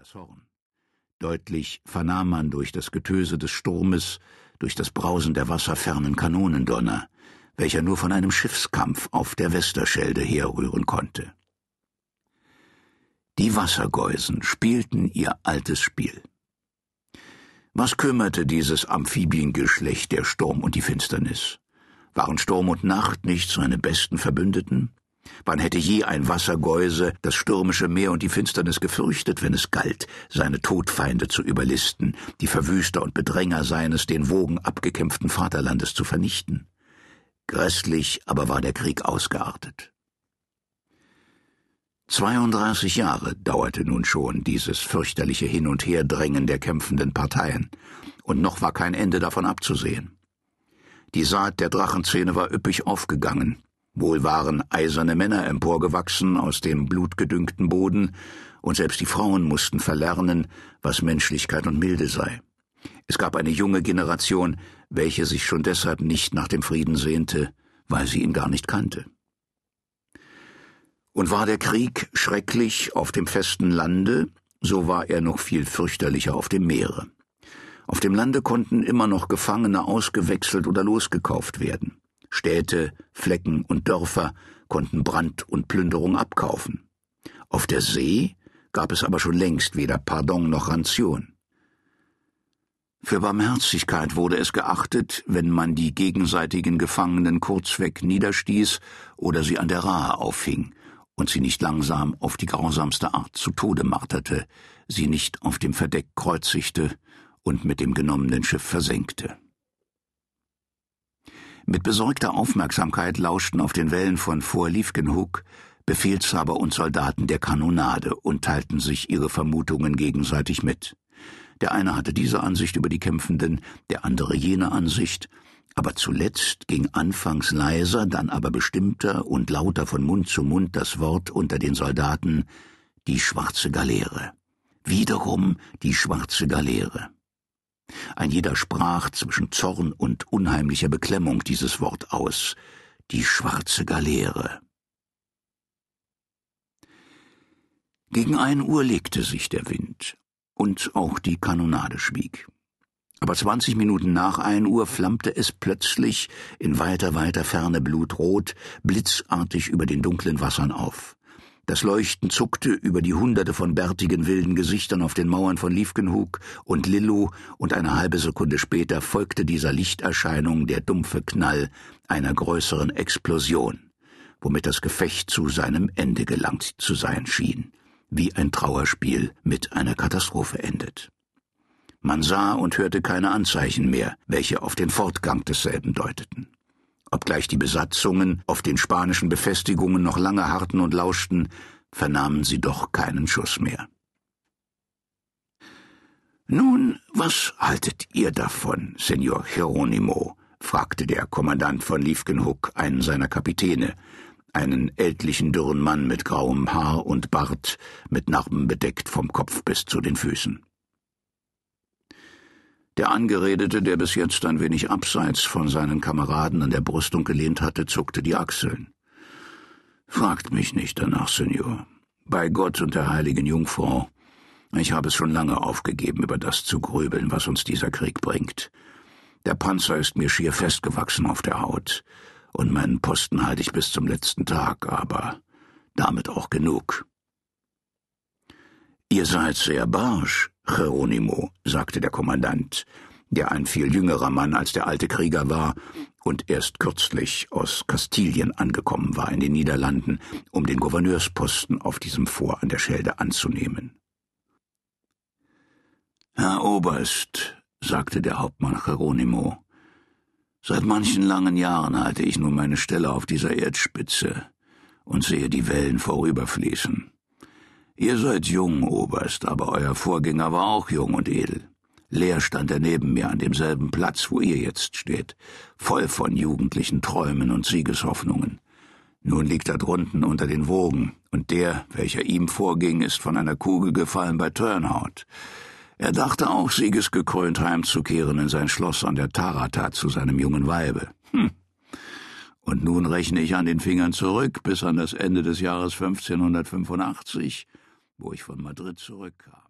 das Horn. Deutlich vernahm man durch das Getöse des Sturmes, durch das Brausen der Wasser fernen Kanonendonner, welcher nur von einem Schiffskampf auf der Westerschelde herrühren konnte. Die Wassergeusen spielten ihr altes Spiel. Was kümmerte dieses Amphibiengeschlecht der Sturm und die Finsternis? Waren Sturm und Nacht nicht seine besten Verbündeten? Wann hätte je ein Wassergeuse das stürmische Meer und die Finsternis gefürchtet, wenn es galt, seine Todfeinde zu überlisten, die Verwüster und Bedränger seines den Wogen abgekämpften Vaterlandes zu vernichten? Grässlich aber war der Krieg ausgeartet. 32 Jahre dauerte nun schon dieses fürchterliche Hin- und Herdrängen der kämpfenden Parteien, und noch war kein Ende davon abzusehen. Die Saat der Drachenzähne war üppig aufgegangen, Wohl waren eiserne Männer emporgewachsen aus dem blutgedüngten Boden, und selbst die Frauen mussten verlernen, was Menschlichkeit und Milde sei. Es gab eine junge Generation, welche sich schon deshalb nicht nach dem Frieden sehnte, weil sie ihn gar nicht kannte. Und war der Krieg schrecklich auf dem festen Lande, so war er noch viel fürchterlicher auf dem Meere. Auf dem Lande konnten immer noch Gefangene ausgewechselt oder losgekauft werden. Städte, Flecken und Dörfer konnten Brand und Plünderung abkaufen. Auf der See gab es aber schon längst weder Pardon noch Ranzion. Für Barmherzigkeit wurde es geachtet, wenn man die gegenseitigen Gefangenen kurzweg niederstieß oder sie an der Rahe auffing und sie nicht langsam auf die grausamste Art zu Tode marterte, sie nicht auf dem Verdeck kreuzigte und mit dem genommenen Schiff versenkte. Mit besorgter Aufmerksamkeit lauschten auf den Wellen von Fort Liefkenhoek Befehlshaber und Soldaten der Kanonade und teilten sich ihre Vermutungen gegenseitig mit. Der eine hatte diese Ansicht über die Kämpfenden, der andere jene Ansicht, aber zuletzt ging anfangs leiser, dann aber bestimmter und lauter von Mund zu Mund das Wort unter den Soldaten die schwarze Galeere. Wiederum die schwarze Galeere. Ein jeder sprach zwischen Zorn und unheimlicher Beklemmung dieses Wort aus. Die schwarze Galeere. Gegen ein Uhr legte sich der Wind, und auch die Kanonade schwieg. Aber zwanzig Minuten nach ein Uhr flammte es plötzlich in weiter, weiter Ferne blutrot, blitzartig über den dunklen Wassern auf. Das Leuchten zuckte über die hunderte von bärtigen wilden Gesichtern auf den Mauern von Liefkenhoek und Lillo, und eine halbe Sekunde später folgte dieser Lichterscheinung der dumpfe Knall einer größeren Explosion, womit das Gefecht zu seinem Ende gelangt zu sein schien, wie ein Trauerspiel mit einer Katastrophe endet. Man sah und hörte keine Anzeichen mehr, welche auf den Fortgang desselben deuteten. Obgleich die Besatzungen auf den spanischen Befestigungen noch lange harrten und lauschten, vernahmen sie doch keinen Schuss mehr. Nun, was haltet ihr davon, Senor Geronimo? fragte der Kommandant von Liefkenhook einen seiner Kapitäne, einen ältlichen dürren Mann mit grauem Haar und Bart, mit Narben bedeckt vom Kopf bis zu den Füßen. Der Angeredete, der bis jetzt ein wenig abseits von seinen Kameraden an der Brüstung gelehnt hatte, zuckte die Achseln. Fragt mich nicht danach, Senor. Bei Gott und der heiligen Jungfrau. Ich habe es schon lange aufgegeben, über das zu grübeln, was uns dieser Krieg bringt. Der Panzer ist mir schier festgewachsen auf der Haut, und meinen Posten halte ich bis zum letzten Tag, aber damit auch genug. Ihr seid sehr barsch, Geronimo, sagte der Kommandant, der ein viel jüngerer Mann als der alte Krieger war und erst kürzlich aus Kastilien angekommen war in den Niederlanden, um den Gouverneursposten auf diesem Fort an der Schelde anzunehmen. Herr Oberst, sagte der Hauptmann Geronimo, seit manchen langen Jahren halte ich nun meine Stelle auf dieser Erdspitze und sehe die Wellen vorüberfließen. Ihr seid jung, Oberst, aber euer Vorgänger war auch jung und edel. Leer stand er neben mir an demselben Platz, wo ihr jetzt steht, voll von jugendlichen Träumen und Siegeshoffnungen. Nun liegt er drunten unter den Wogen, und der, welcher ihm vorging, ist von einer Kugel gefallen bei Turnhout. Er dachte auch, siegesgekrönt heimzukehren in sein Schloss an der Tarata zu seinem jungen Weibe. Hm. Und nun rechne ich an den Fingern zurück bis an das Ende des Jahres 1585, wo ich von Madrid zurückkam.